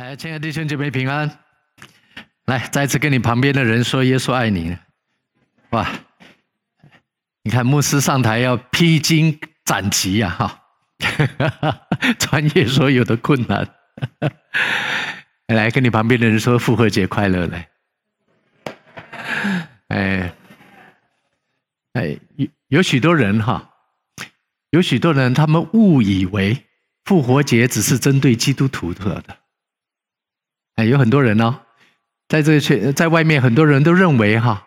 哎，亲爱的弟兄姐妹平安！来，再次跟你旁边的人说：“耶稣爱你。”哇，你看牧师上台要披荆斩棘呀，哈，穿越所有的困难。来，跟你旁边的人说：“复活节快乐！”来，哎，哎，有有许多人哈，有许多人他们误以为复活节只是针对基督徒的。有很多人哦，在这个圈，在外面很多人都认为哈，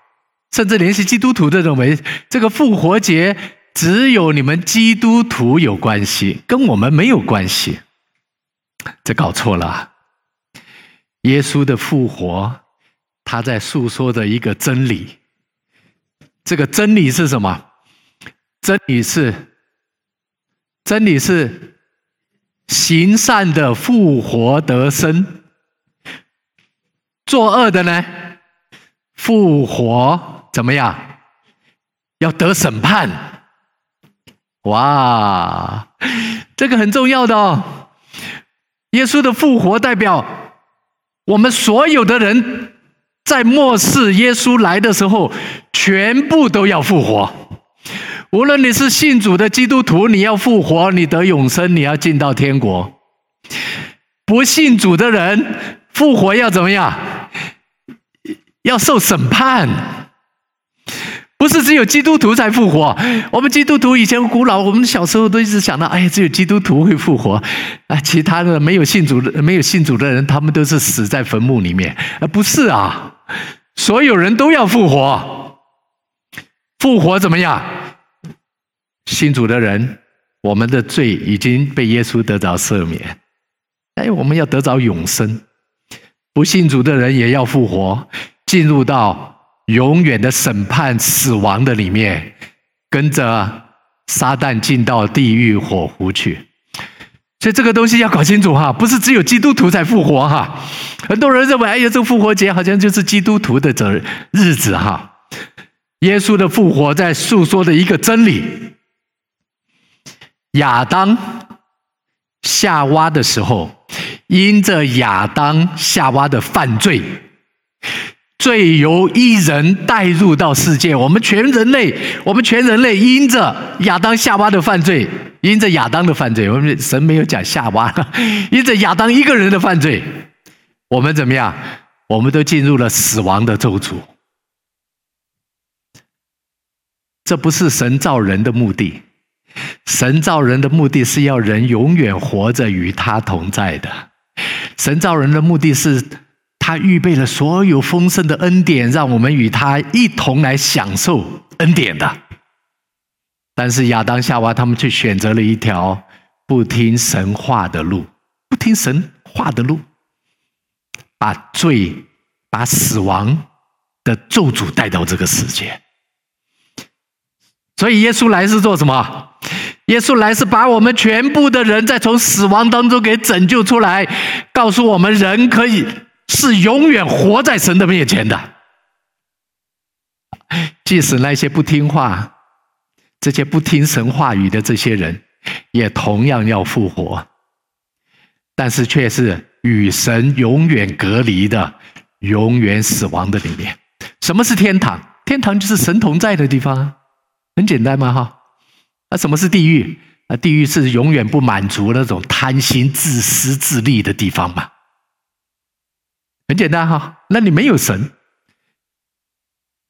甚至连是基督徒都认为这个复活节只有你们基督徒有关系，跟我们没有关系。这搞错了。耶稣的复活，他在诉说着一个真理。这个真理是什么？真理是，真理是行善的复活得生。作恶的呢？复活怎么样？要得审判。哇，这个很重要的哦。耶稣的复活代表我们所有的人，在末世耶稣来的时候，全部都要复活。无论你是信主的基督徒，你要复活，你得永生，你要进到天国。不信主的人，复活要怎么样？要受审判，不是只有基督徒才复活。我们基督徒以前古老，我们小时候都一直想到，哎，只有基督徒会复活，啊，其他的没有信主的、没有信主的人，他们都是死在坟墓里面。啊，不是啊，所有人都要复活。复活怎么样？信主的人，我们的罪已经被耶稣得着赦免，哎，我们要得着永生。不信主的人也要复活。进入到永远的审判、死亡的里面，跟着撒旦进到地狱火湖去。所以这个东西要搞清楚哈，不是只有基督徒才复活哈。很多人认为，哎呀，这复活节好像就是基督徒的这日子哈。耶稣的复活在诉说的一个真理：亚当、夏娃的时候，因着亚当、夏娃的犯罪。罪由一人带入到世界，我们全人类，我们全人类因着亚当夏娃的犯罪，因着亚当的犯罪，我们神没有讲夏娃，因着亚当一个人的犯罪，我们怎么样？我们都进入了死亡的咒诅。这不是神造人的目的，神造人的目的是要人永远活着与他同在的。神造人的目的是。他预备了所有丰盛的恩典，让我们与他一同来享受恩典的。但是亚当夏娃他们却选择了一条不听神话的路，不听神话的路，把罪、把死亡的咒诅带到这个世界。所以耶稣来是做什么？耶稣来是把我们全部的人再从死亡当中给拯救出来，告诉我们人可以。是永远活在神的面前的，即使那些不听话、这些不听神话语的这些人，也同样要复活，但是却是与神永远隔离的、永远死亡的里面。什么是天堂？天堂就是神同在的地方，很简单嘛，哈。那什么是地狱？啊，地狱是永远不满足那种贪心、自私自利的地方嘛。很简单哈，那你没有神。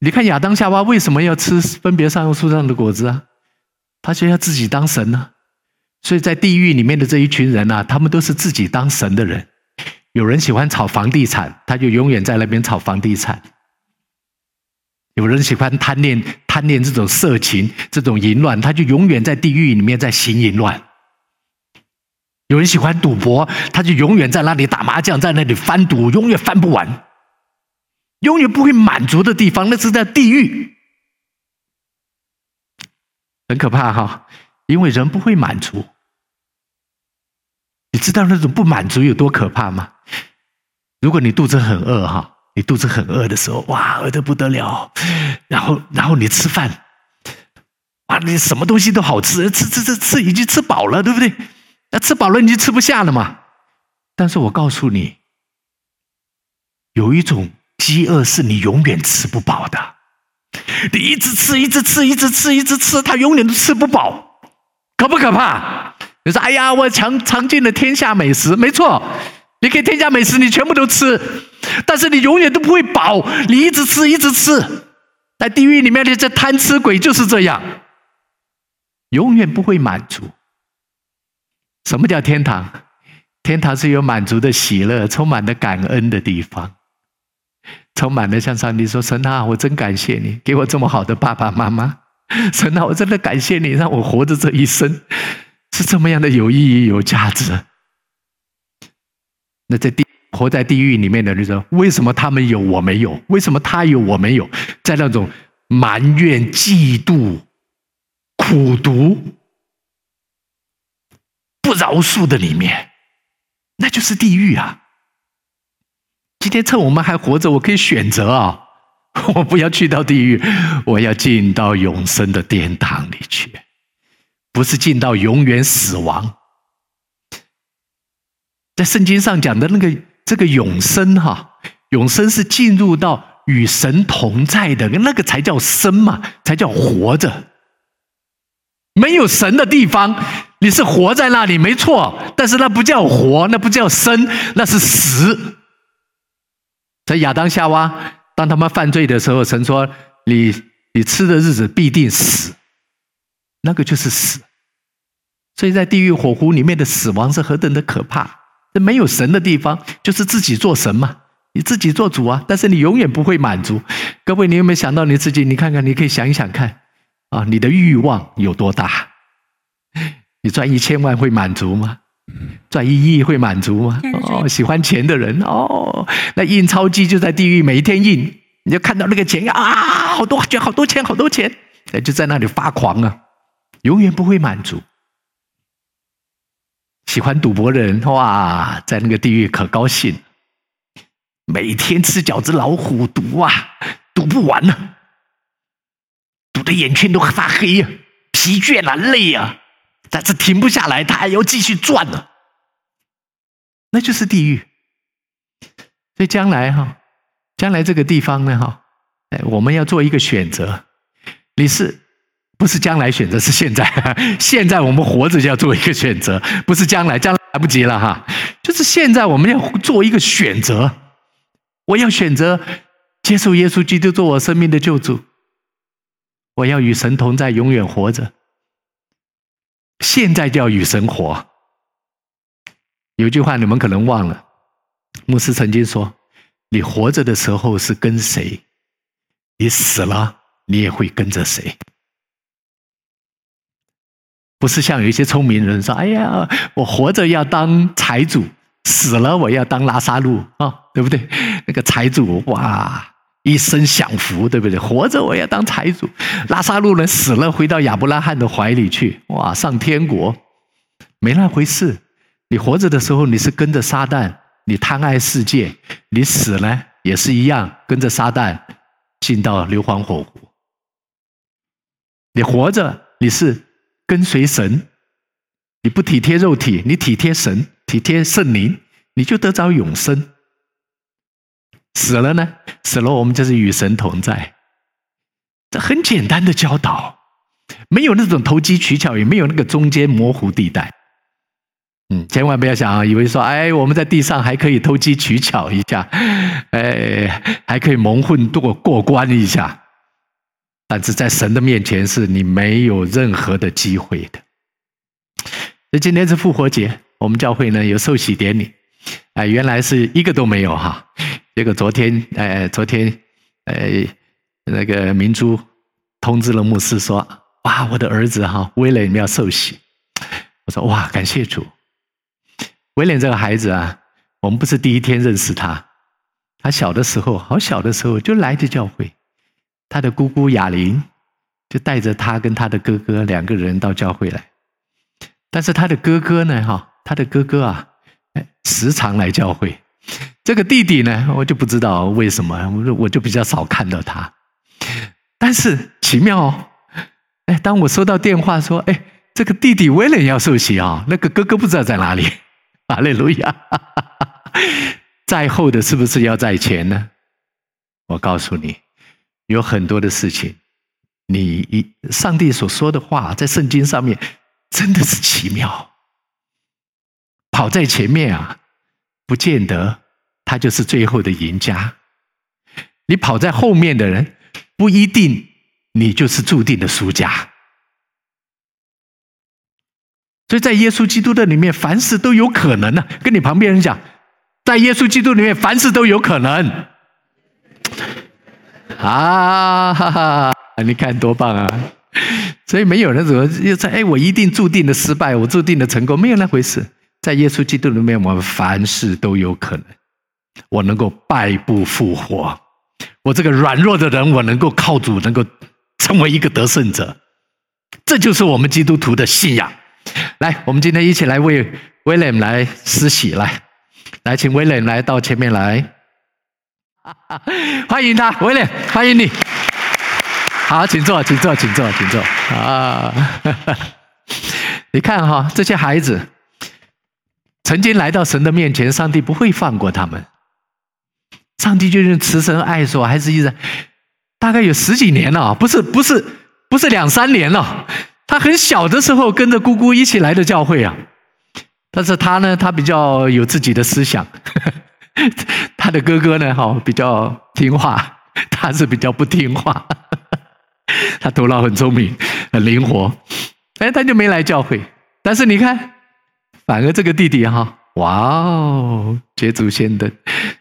你看亚当夏娃为什么要吃分别善恶树上的果子啊？他就要自己当神呢。所以在地狱里面的这一群人啊，他们都是自己当神的人。有人喜欢炒房地产，他就永远在那边炒房地产；有人喜欢贪恋贪恋这种色情、这种淫乱，他就永远在地狱里面在行淫乱。有人喜欢赌博，他就永远在那里打麻将，在那里翻赌，永远翻不完，永远不会满足的地方，那是在地狱，很可怕哈！因为人不会满足，你知道那种不满足有多可怕吗？如果你肚子很饿哈，你肚子很饿的时候，哇，饿得不得了，然后然后你吃饭，啊，你什么东西都好吃，吃吃吃吃，已经吃饱了，对不对？那吃饱了你就吃不下了嘛？但是我告诉你，有一种饥饿是你永远吃不饱的，你一直吃，一直吃，一直吃，一直吃，他永远都吃不饱，可不可怕？你说：“哎呀，我尝尝尽了天下美食，没错，你可以添加美食，你全部都吃，但是你永远都不会饱，你一直吃，一直吃，在地狱里面的这贪吃鬼就是这样，永远不会满足。什么叫天堂？天堂是有满足的喜乐，充满了感恩的地方。”充满了向上帝说：“神啊，我真感谢你给我这么好的爸爸妈妈。神啊，我真的感谢你让我活着这一生是这么样的有意义、有价值。”那在地活在地狱里面的人说：“为什么他们有我没有？为什么他有我没有？”在那种埋怨、嫉妒、苦毒、不饶恕的里面，那就是地狱啊。今天趁我们还活着，我可以选择啊！我不要去到地狱，我要进到永生的殿堂里去，不是进到永远死亡。在圣经上讲的那个这个永生哈，永生是进入到与神同在的，那个才叫生嘛，才叫活着。没有神的地方，你是活在那里没错，但是那不叫活，那不叫生，那是死。在亚当夏娃当他们犯罪的时候，神说：“你你吃的日子必定死。”那个就是死。所以在地狱火湖里面的死亡是何等的可怕！这没有神的地方，就是自己做神嘛，你自己做主啊。但是你永远不会满足。各位，你有没有想到你自己？你看看，你可以想一想看啊，你的欲望有多大？你赚一千万会满足吗？赚一亿会满足吗？哦，喜欢钱的人哦，那印钞机就在地狱，每一天印，你就看到那个钱啊，好多钱，好多钱，好多钱，就在那里发狂啊，永远不会满足。喜欢赌博的人哇，在那个地狱可高兴，每天吃饺子老虎赌啊，赌不完呢，赌的眼圈都发黑呀，疲倦啊，累呀。但是停不下来，他还要继续转呢，那就是地狱。所以将来哈，将来这个地方呢哈，哎，我们要做一个选择。你是不是将来选择？是现在。现在我们活着就要做一个选择，不是将来，将来来不及了哈。就是现在我们要做一个选择。我要选择接受耶稣基督做我生命的救主。我要与神同在，永远活着。现在就要与神活。有句话你们可能忘了，牧师曾经说：“你活着的时候是跟谁，你死了你也会跟着谁。”不是像有一些聪明人说：“哎呀，我活着要当财主，死了我要当拉撒路啊、对不对？”那个财主哇。一生享福，对不对？活着我要当财主，拉撒路人死了，回到亚伯拉罕的怀里去，哇，上天国，没那回事。你活着的时候，你是跟着撒旦，你贪爱世界；你死了也是一样，跟着撒旦进到硫磺火湖。你活着，你是跟随神，你不体贴肉体，你体贴神，体贴圣灵，你就得着永生。死了呢？死了，我们就是与神同在。这很简单的教导，没有那种投机取巧，也没有那个中间模糊地带。嗯，千万不要想啊，以为说，哎，我们在地上还可以投机取巧一下，哎，还可以蒙混过过关一下。但是在神的面前，是你没有任何的机会的。那今天是复活节，我们教会呢有受洗典礼，哎，原来是一个都没有哈。结果昨天，哎，昨天，哎，那个明珠通知了牧师说：“哇，我的儿子哈威廉要受洗。”我说：“哇，感谢主！威廉这个孩子啊，我们不是第一天认识他，他小的时候，好小的时候就来这教会，他的姑姑雅琳就带着他跟他的哥哥两个人到教会来，但是他的哥哥呢，哈，他的哥哥啊，哎，时常来教会。”这个弟弟呢，我就不知道为什么，我我就比较少看到他。但是奇妙哦，哎，当我收到电话说，哎，这个弟弟威廉要受洗啊，那个哥哥不知道在哪里。哈利路亚！在后的是不是要在前呢？我告诉你，有很多的事情，你一上帝所说的话，在圣经上面真的是奇妙。跑在前面啊，不见得他就是最后的赢家。你跑在后面的人，不一定你就是注定的输家。所以在耶稣基督的里面，凡事都有可能呢、啊。跟你旁边人讲，在耶稣基督里面，凡事都有可能。啊哈哈！你看多棒啊！所以没有人怎么又说，哎，我一定注定的失败，我注定的成功，没有那回事。在耶稣基督里面，我们凡事都有可能。我能够败不复活，我这个软弱的人，我能够靠主，能够成为一个得胜者。这就是我们基督徒的信仰。来，我们今天一起来为威廉来施洗，来，来，请威廉来到前面来，欢迎他，威廉，欢迎你。好，请坐，请坐，请坐，请坐。啊，你看哈，这些孩子。曾经来到神的面前，上帝不会放过他们。上帝就用慈神爱索，还是一直，大概有十几年了，不是不是不是两三年了。他很小的时候跟着姑姑一起来的教会啊，但是他呢，他比较有自己的思想。他的哥哥呢，哈，比较听话，他是比较不听话。他头脑很聪明，很灵活，哎，他就没来教会。但是你看。反而这个弟弟哈，哇哦，接祖先的，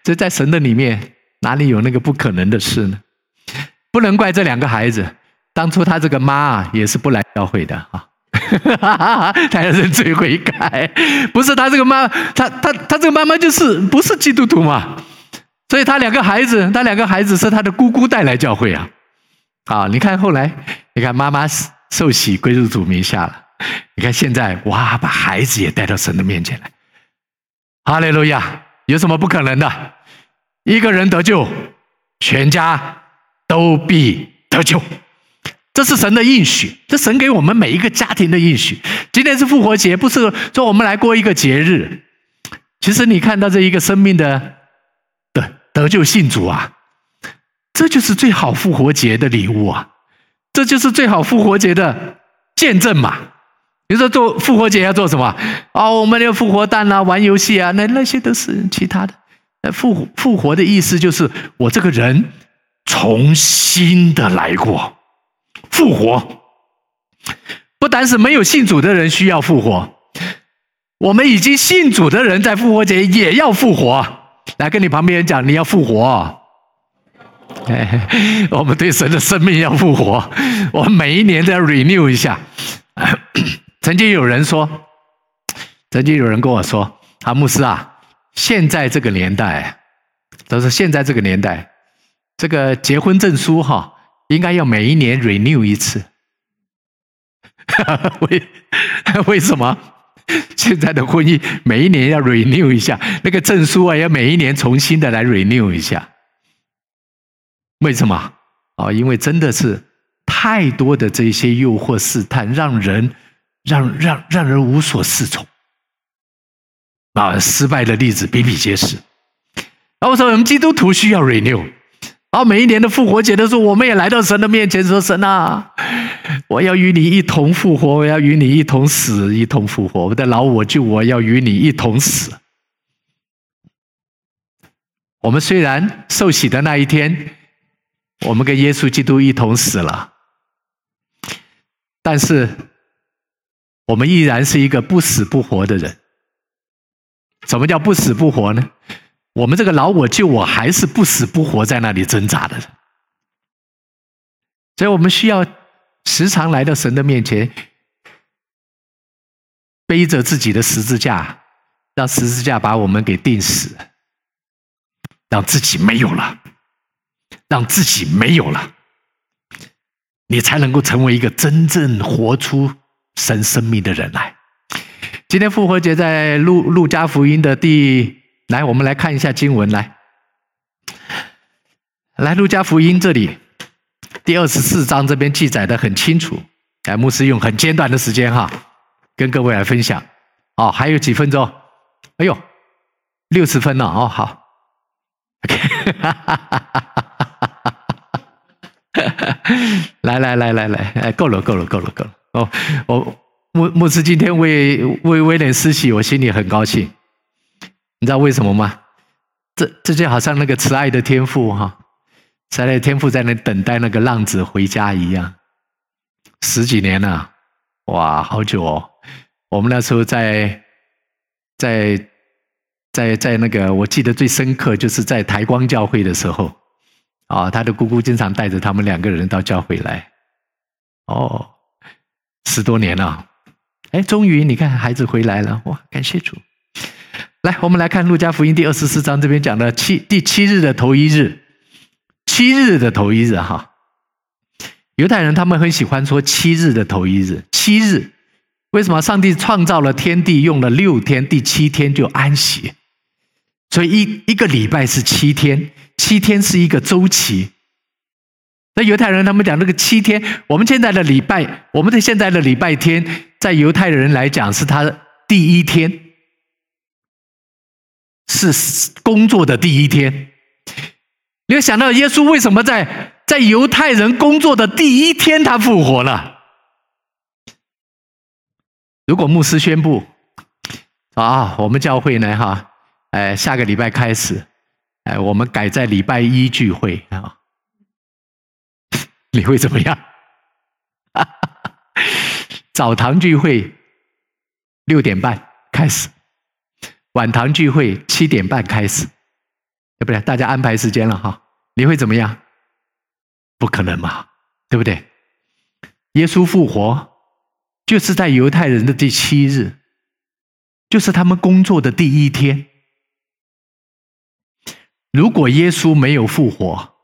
这在神的里面哪里有那个不可能的事呢？不能怪这两个孩子，当初他这个妈也是不来教会的哈，哈哈哈哈他要认罪悔改，不是他这个妈，他他他这个妈妈就是不是基督徒嘛，所以他两个孩子，他两个孩子是他的姑姑带来教会啊，好，你看后来，你看妈妈受洗归入主名下了。你看现在哇，把孩子也带到神的面前来，哈利路亚！有什么不可能的？一个人得救，全家都必得救，这是神的应许，这神给我们每一个家庭的应许。今天是复活节，不是说我们来过一个节日。其实你看到这一个生命的得得救信主啊，这就是最好复活节的礼物啊，这就是最好复活节的见证嘛。比如说做复活节要做什么？哦，我们要复活蛋啊，玩游戏啊，那那些都是其他的。复复活的意思就是我这个人重新的来过，复活。不单是没有信主的人需要复活，我们已经信主的人在复活节也要复活。来跟你旁边人讲，你要复活。哎，我们对神的生命要复活，我们每一年都要 renew 一下。曾经有人说，曾经有人跟我说：“啊，牧师啊，现在这个年代，都是现在这个年代，这个结婚证书哈，应该要每一年 renew 一次。为 为什么？现在的婚姻每一年要 renew 一下，那个证书啊，要每一年重新的来 renew 一下。为什么？哦，因为真的是太多的这些诱惑试探，让人。”让让让人无所适从啊！失败的例子比比皆是。然后我说，我们基督徒需要 renew。然后每一年的复活节的时候，我们也来到神的面前说：“神啊，我要与你一同复活，我要与你一同死，一同复活。我的老我就我要与你一同死。”我们虽然受洗的那一天，我们跟耶稣基督一同死了，但是。我们依然是一个不死不活的人。什么叫不死不活呢？我们这个老我旧我还是不死不活在那里挣扎的。所以我们需要时常来到神的面前，背着自己的十字架，让十字架把我们给钉死，让自己没有了，让自己没有了，你才能够成为一个真正活出。神生命的人来，今天复活节在路路加福音的第，来，我们来看一下经文来，来路加福音这里第二十四章这边记载的很清楚，来牧师用很简短的时间哈，跟各位来分享，哦，还有几分钟，哎呦，六十分了哦，好，来来来来来，哎，够了够了够了够了！哦，我牧牧师今天为为威廉施洗，我心里很高兴。你知道为什么吗？这这就好像那个慈爱的天父哈，慈爱的天父在那等待那个浪子回家一样，十几年了，哇，好久哦！我们那时候在在在在那个，我记得最深刻就是在台光教会的时候，啊，他的姑姑经常带着他们两个人到教会来，哦，十多年了，哎，终于你看孩子回来了，哇，感谢主。来，我们来看《路加福音》第二十四章，这边讲的七第七日的头一日，七日的头一日哈。犹太人他们很喜欢说七日的头一日，七日为什么？上帝创造了天地，用了六天，第七天就安息，所以一一个礼拜是七天，七天是一个周期。那犹太人他们讲这个七天，我们现在的礼拜，我们的现在的礼拜天，在犹太人来讲是他第一天。是工作的第一天，你会想到耶稣为什么在在犹太人工作的第一天他复活了？如果牧师宣布啊，我们教会呢哈，哎，下个礼拜开始，哎，我们改在礼拜一聚会啊，你会怎么样？哈哈，澡堂聚会六点半开始。晚堂聚会七点半开始，对不对？大家安排时间了哈，你会怎么样？不可能嘛，对不对？耶稣复活就是在犹太人的第七日，就是他们工作的第一天。如果耶稣没有复活，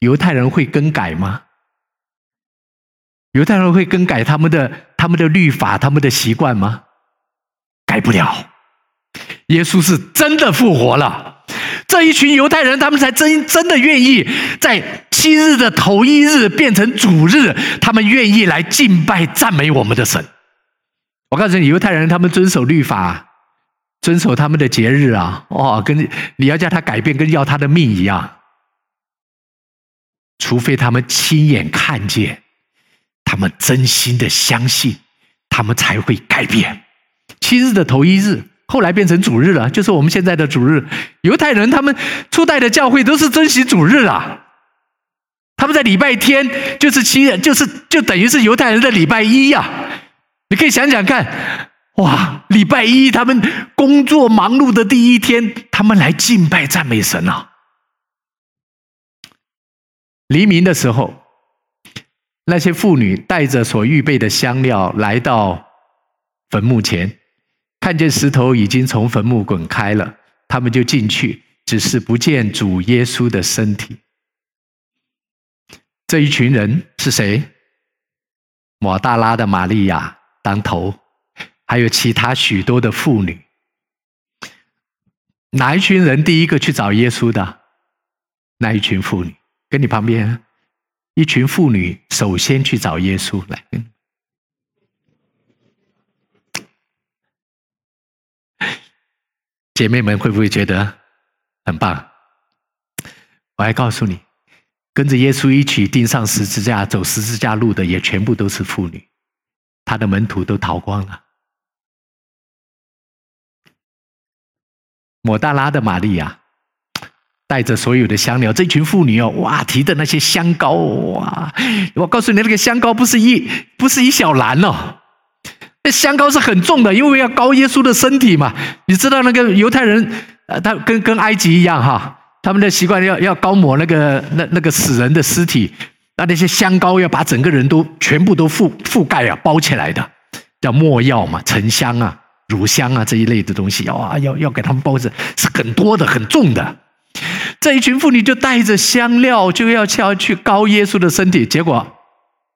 犹太人会更改吗？犹太人会更改他们的他们的律法、他们的习惯吗？改不了。耶稣是真的复活了，这一群犹太人，他们才真真的愿意在七日的头一日变成主日，他们愿意来敬拜赞美我们的神。我告诉你，犹太人他们遵守律法，遵守他们的节日啊，哇，跟你要叫他改变，跟要他的命一样。除非他们亲眼看见，他们真心的相信，他们才会改变。七日的头一日。后来变成主日了，就是我们现在的主日。犹太人他们初代的教会都是遵循主日啊，他们在礼拜天就是七日，就是就等于是犹太人的礼拜一呀。你可以想想看，哇，礼拜一他们工作忙碌的第一天，他们来敬拜赞美神啊。黎明的时候，那些妇女带着所预备的香料来到坟墓前。看见石头已经从坟墓滚开了，他们就进去，只是不见主耶稣的身体。这一群人是谁？抹大拉的玛利亚当头，还有其他许多的妇女。哪一群人第一个去找耶稣的？那一群妇女，跟你旁边，一群妇女首先去找耶稣来。姐妹们会不会觉得很棒？我还告诉你，跟着耶稣一起钉上十字架、走十字架路的，也全部都是妇女。他的门徒都逃光了。抹大拉的玛利亚带着所有的香料，这群妇女哦，哇，提的那些香膏，哇！我告诉你，那个香膏不是一不是一小篮哦。那香膏是很重的，因为要膏耶稣的身体嘛。你知道那个犹太人，呃，他跟跟埃及一样哈，他们的习惯要要膏抹那个那那个死人的尸体，那那些香膏要把整个人都全部都覆覆盖啊，包起来的，叫没药嘛，沉香啊、乳香啊这一类的东西，要要要给他们包着，是很多的、很重的。这一群妇女就带着香料，就要去要去膏耶稣的身体，结果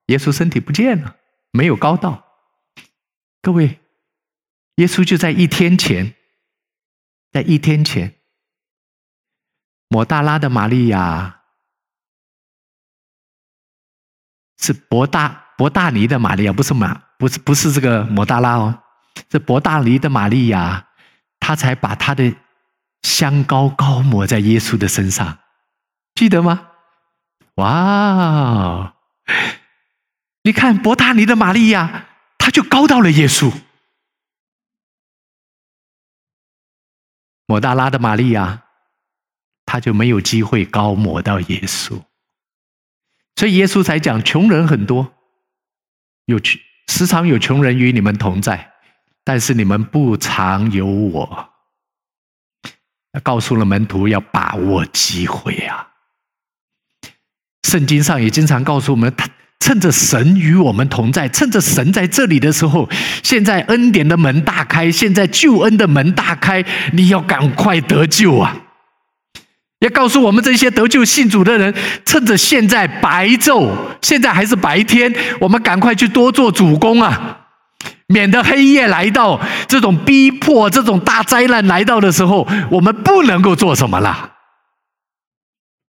耶稣身体不见了，没有膏到。各位，耶稣就在一天前，在一天前，抹大拉的玛利亚是伯大伯大尼的玛利亚，不是马，不是不是这个抹大拉哦，是伯大尼的玛利亚，他才把他的香膏膏抹在耶稣的身上，记得吗？哇！你看伯大尼的玛利亚，他就高到了耶稣；抹大拉的玛利亚，他就没有机会高抹到耶稣。所以耶稣才讲：穷人很多，有时常有穷人与你们同在，但是你们不常有我。告诉了门徒要把握机会啊！圣经上也经常告诉我们，趁着神与我们同在，趁着神在这里的时候，现在恩典的门大开，现在救恩的门大开，你要赶快得救啊！要告诉我们这些得救信主的人，趁着现在白昼，现在还是白天，我们赶快去多做主工啊，免得黑夜来到，这种逼迫、这种大灾难来到的时候，我们不能够做什么了。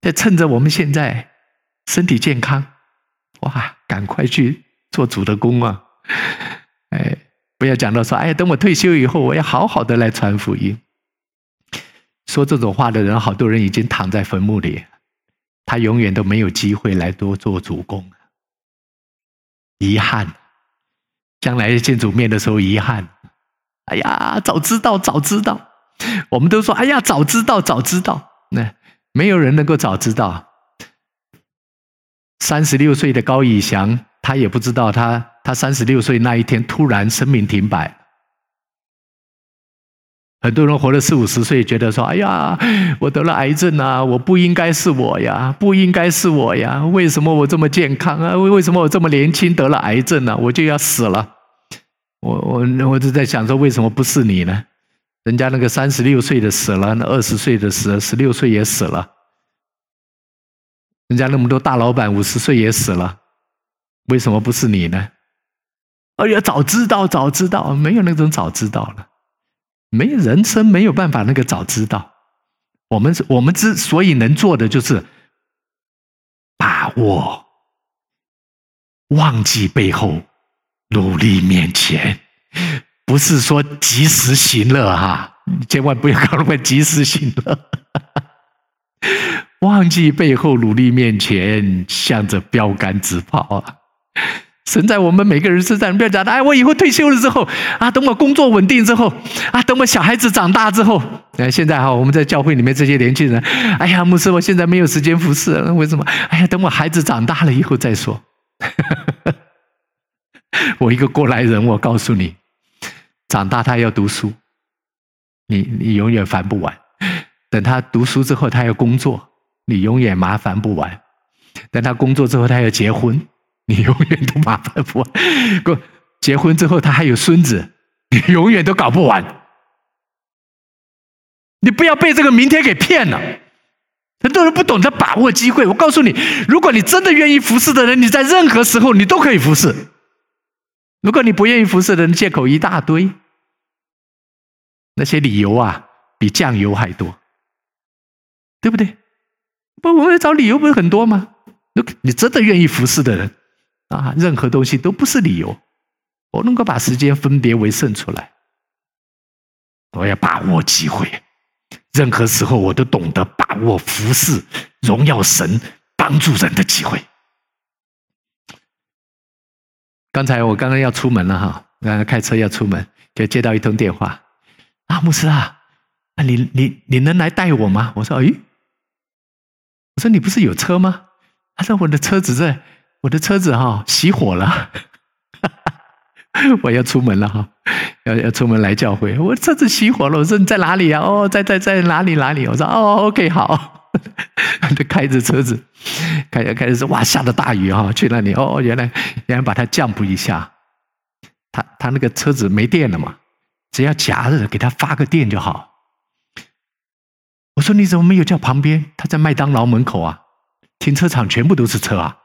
要趁着我们现在身体健康，哇，赶快去做主的工啊！哎，不要讲到说，哎，等我退休以后，我要好好的来传福音。说这种话的人，好多人已经躺在坟墓里，他永远都没有机会来多做主工。遗憾，将来见主面的时候，遗憾。哎呀，早知道，早知道，我们都说，哎呀，早知道，早知道。那没有人能够早知道。三十六岁的高以翔，他也不知道他，他三十六岁那一天突然生命停摆。很多人活了四五十岁，觉得说：“哎呀，我得了癌症啊！我不应该是我呀，不应该是我呀！为什么我这么健康啊？为为什么我这么年轻得了癌症呢？我就要死了。”我我我就在想说，为什么不是你呢？人家那个三十六岁的死了，那二十岁的死了，十六岁也死了。人家那么多大老板五十岁也死了，为什么不是你呢？哎呀，早知道，早知道，没有那种早知道了。没人生没有办法那个早知道，我们我们之所以能做的就是把握，忘记背后，努力面前，不是说及时行乐哈，千万不要搞那么及时行乐，忘记背后，努力面前，向着标杆直跑啊！神在我们每个人身上，不要讲的。哎，我以后退休了之后，啊，等我工作稳定之后，啊，等我小孩子长大之后，哎，现在哈，我们在教会里面这些年轻人，哎呀，牧师，我现在没有时间服侍，为什么？哎呀，等我孩子长大了以后再说。我一个过来人，我告诉你，长大他要读书，你你永远烦不完；等他读书之后，他要工作，你永远麻烦不完；等他工作之后，他要结婚。你永远都麻烦不完，过结婚之后他还有孙子，你永远都搞不完。你不要被这个明天给骗了。很多人不懂得把握机会。我告诉你，如果你真的愿意服侍的人，你在任何时候你都可以服侍。如果你不愿意服侍的人，借口一大堆，那些理由啊，比酱油还多，对不对？不，我们找理由不是很多吗？你真的愿意服侍的人。啊，任何东西都不是理由。我能够把时间分别为胜出来，我要把握机会。任何时候，我都懂得把握服侍、荣耀神、帮助人的机会。刚才我刚刚要出门了哈，刚刚开车要出门，就接到一通电话。啊，牧师啊，啊你你你能来带我吗？我说，哎，我说你不是有车吗？他说我的车子在。我的车子哈熄火了，我要出门了哈，要要出门来教会。我车子熄火了，我说你在哪里啊？哦，在在在哪里哪里？我说哦，OK 好，就开着车子，开着开着说哇，下了大雨哈，去那里哦，原来原来把它降补一下，他他那个车子没电了嘛，只要夹着给他发个电就好。我说你怎么没有叫旁边？他在麦当劳门口啊，停车场全部都是车啊。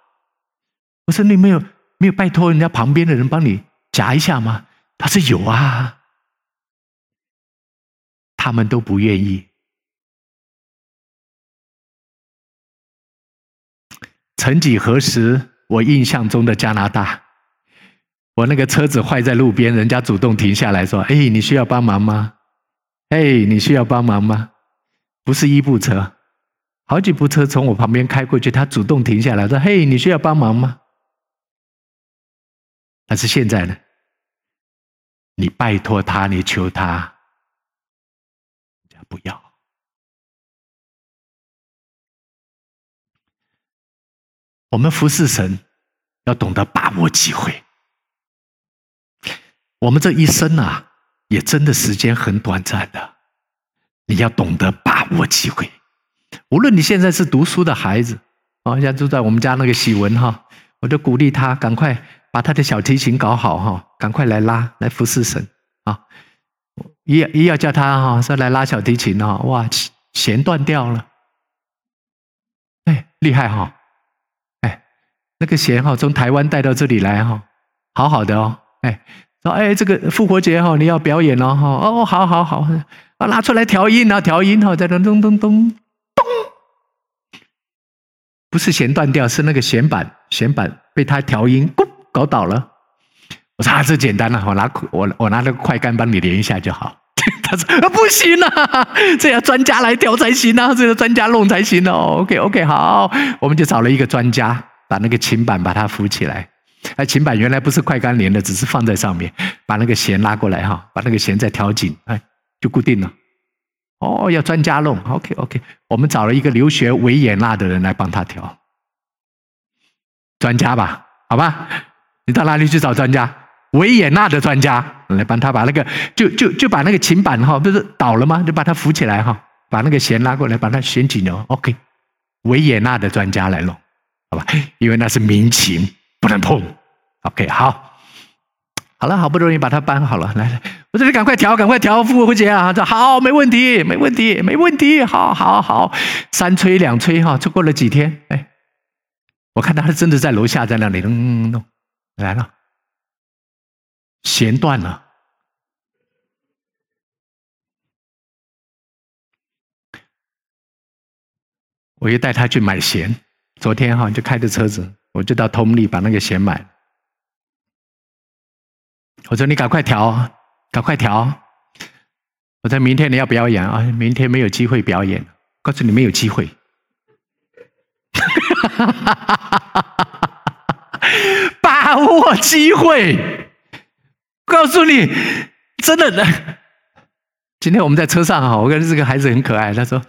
我说你没有没有拜托人家旁边的人帮你夹一下吗？他说有啊，他们都不愿意。曾几何时，我印象中的加拿大，我那个车子坏在路边，人家主动停下来说：“哎，你需要帮忙吗？哎，你需要帮忙吗？”不是一部车，好几部车从我旁边开过去，他主动停下来说：“嘿，你需要帮忙吗？”但是现在呢？你拜托他，你求他，人家不要。我们服侍神，要懂得把握机会。我们这一生啊，也真的时间很短暂的，你要懂得把握机会。无论你现在是读书的孩子，啊，像住在我们家那个喜文哈，我就鼓励他赶快把他的小提琴搞好哈，赶快来拉来服侍神啊！一一要叫他哈说来拉小提琴哈，哇，弦断掉了，哎，厉害哈！哎那个弦哈，从台湾带到这里来哈，好好的哦，哎，说哎，这个复活节哈，你要表演哦哈，哦，好好好，啊，拿出来调音啊，调音哈，在那咚咚咚咚，不是弦断掉，是那个弦板，弦板被他调音咕搞倒了。我说啊，这简单了，我拿我我拿那个快杆帮你连一下就好。他说啊，不行啊，这要专家来调才行啊，这个专家弄才行哦。OK OK，好，我们就找了一个专家。把那个琴板把它扶起来，那，琴板原来不是快干连的，只是放在上面，把那个弦拉过来哈，把那个弦再调紧，哎，就固定了。哦，要专家弄，OK OK，我们找了一个留学维也纳的人来帮他调，专家吧，好吧，你到哪里去找专家？维也纳的专家。来帮他把那个，就就就把那个琴板哈，不是倒了吗？就把它扶起来哈，把那个弦拉过来，把它弦紧了，OK，维也纳的专家来弄。好吧，因为那是民琴，不能碰。OK，好，好了，好不容易把它搬好了，来来，我说你赶快调，赶快调复活节啊！他说好，没问题，没问题，没问题，好好好，三催两催哈，就过了几天，哎，我看他是真的在楼下在那里弄弄来了，弦断了，我又带他去买弦。昨天哈就开着车子，我就到通里把那个弦买。我说你赶快调，赶快调。我在明天你要表演啊，明天没有机会表演，告诉你没有机会。把握机会，告诉你，真的呢。今天我们在车上哈，我跟这个孩子很可爱，他说。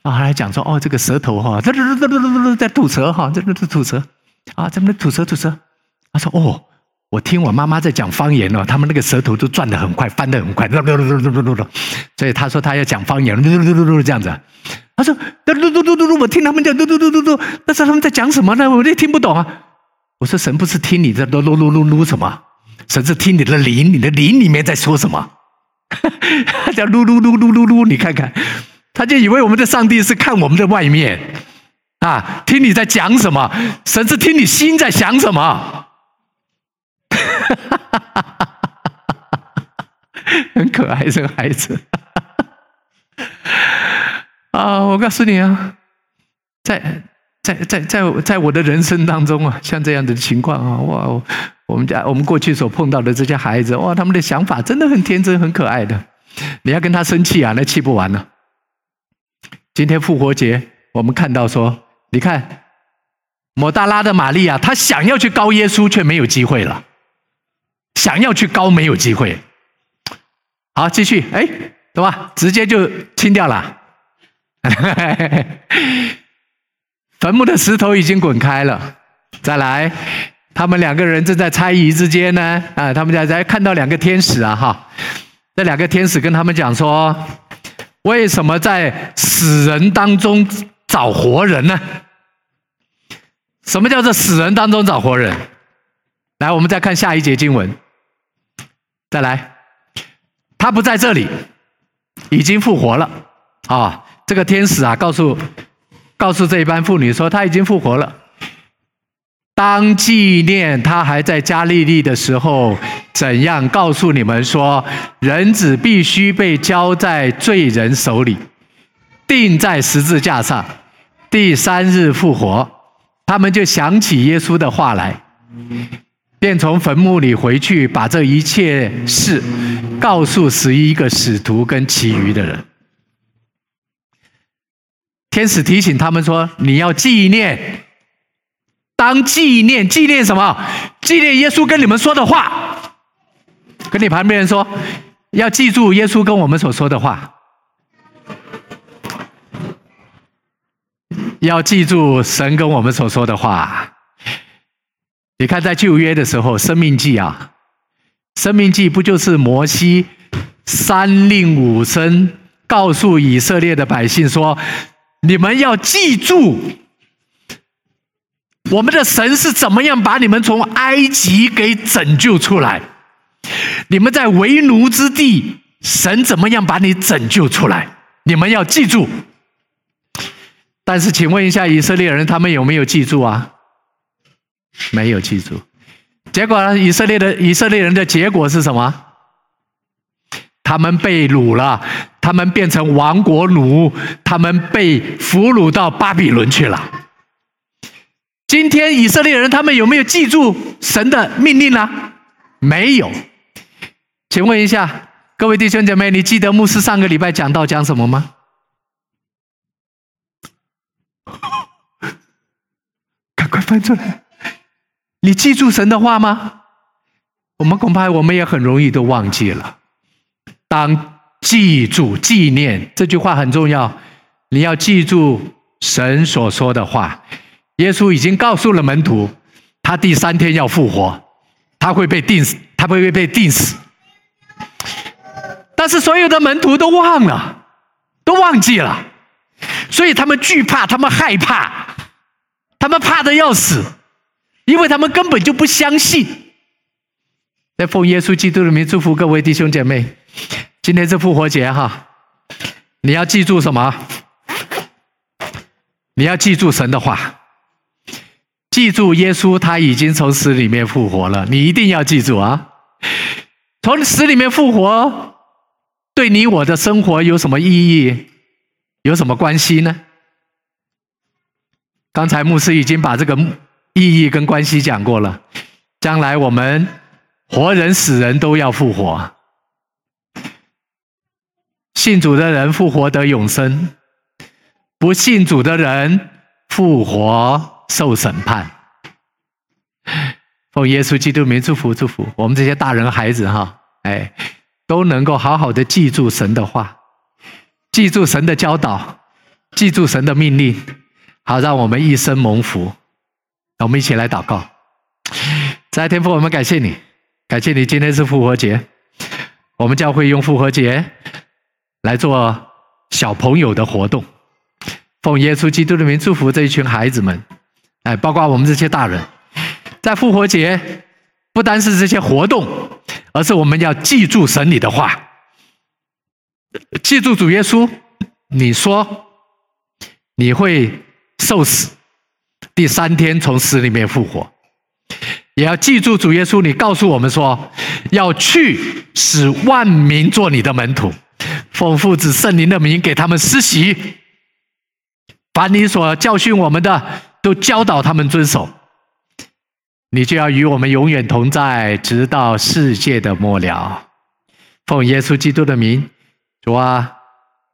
啊，来讲说哦，这个舌头哈，在吐舌哈，在吐舌啊，怎么吐舌吐舌？他说哦，我听我妈妈在讲方言哦，他们那个舌头都转得很快，翻得很快，所以他说他要讲方言，噜噜噜噜噜这样子。他说嘚嘚嘚嘚嘚，我听他们讲嘚嘚嘚嘚嘚，但是他们在讲什么呢？我也听不懂啊。我说神不是听你在嘚噜噜噜噜什么，神是听你的灵，你的灵里面在说什么。他叫噜噜噜噜噜噜，你看看。他就以为我们的上帝是看我们的外面，啊，听你在讲什么？神是听你心在想什么？很可爱这个孩子，啊！我告诉你啊，在在在在在我的人生当中啊，像这样的情况啊，哇！我们家我们过去所碰到的这些孩子，哇，他们的想法真的很天真、很可爱的。你要跟他生气啊，那气不完了。今天复活节，我们看到说，你看，抹大拉的玛利亚，她想要去膏耶稣，却没有机会了。想要去膏，没有机会。好，继续，哎，对吧？直接就清掉了。坟墓的石头已经滚开了。再来，他们两个人正在猜疑之间呢。啊，他们在在看到两个天使啊，哈，这两个天使跟他们讲说。为什么在死人当中找活人呢？什么叫做死人当中找活人？来，我们再看下一节经文。再来，他不在这里，已经复活了。啊、这个天使啊，告诉告诉这一班妇女说，他已经复活了。当纪念他还在加利利的时候，怎样告诉你们说，人子必须被交在罪人手里，钉在十字架上，第三日复活。他们就想起耶稣的话来，便从坟墓里回去，把这一切事告诉十一个使徒跟其余的人。天使提醒他们说：“你要纪念，当纪念，纪念什么？纪念耶稣跟你们说的话。跟你旁边人说，要记住耶稣跟我们所说的话，要记住神跟我们所说的话。你看，在旧约的时候，《生命记》啊，《生命记》不就是摩西三令五申，告诉以色列的百姓说：“你们要记住，我们的神是怎么样把你们从埃及给拯救出来。你们在为奴之地，神怎么样把你拯救出来？你们要记住。但是，请问一下，以色列人他们有没有记住啊？”没有记住，结果呢？以色列的以色列人的结果是什么？他们被掳了，他们变成亡国奴，他们被俘虏到巴比伦去了。今天以色列人他们有没有记住神的命令呢？没有。请问一下，各位弟兄姐妹，你记得牧师上个礼拜讲到讲什么吗？赶快翻出来。你记住神的话吗？我们恐怕我们也很容易都忘记了。当记住纪念这句话很重要，你要记住神所说的话。耶稣已经告诉了门徒，他第三天要复活，他会被钉死，他会被钉死。但是所有的门徒都忘了，都忘记了，所以他们惧怕，他们害怕，他们怕的要死。因为他们根本就不相信。在奉耶稣基督的名祝福各位弟兄姐妹，今天是复活节哈，你要记住什么？你要记住神的话，记住耶稣他已经从死里面复活了，你一定要记住啊！从死里面复活，对你我的生活有什么意义？有什么关系呢？刚才牧师已经把这个。意义跟关系讲过了，将来我们活人死人都要复活，信主的人复活得永生，不信主的人复活受审判。奉耶稣基督名祝福祝福我们这些大人孩子哈，哎，都能够好好的记住神的话，记住神的教导，记住神的命令，好让我们一生蒙福。那我们一起来祷告，在天父，我们感谢你，感谢你今天是复活节，我们教会用复活节来做小朋友的活动，奉耶稣基督的名祝福这一群孩子们，哎，包括我们这些大人，在复活节不单是这些活动，而是我们要记住神你的话，记住主耶稣，你说你会受死。第三天从死里面复活，也要记住主耶稣，你告诉我们说，要去使万民做你的门徒，奉父子圣灵的名给他们施洗，把你所教训我们的都教导他们遵守，你就要与我们永远同在，直到世界的末了。奉耶稣基督的名，主啊，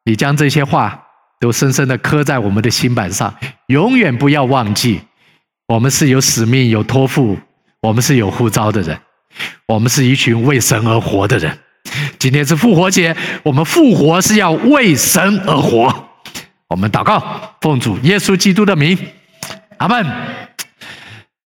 你将这些话。都深深的刻在我们的心板上，永远不要忘记，我们是有使命、有托付，我们是有呼召的人，我们是一群为神而活的人。今天是复活节，我们复活是要为神而活。我们祷告，奉主耶稣基督的名，阿门。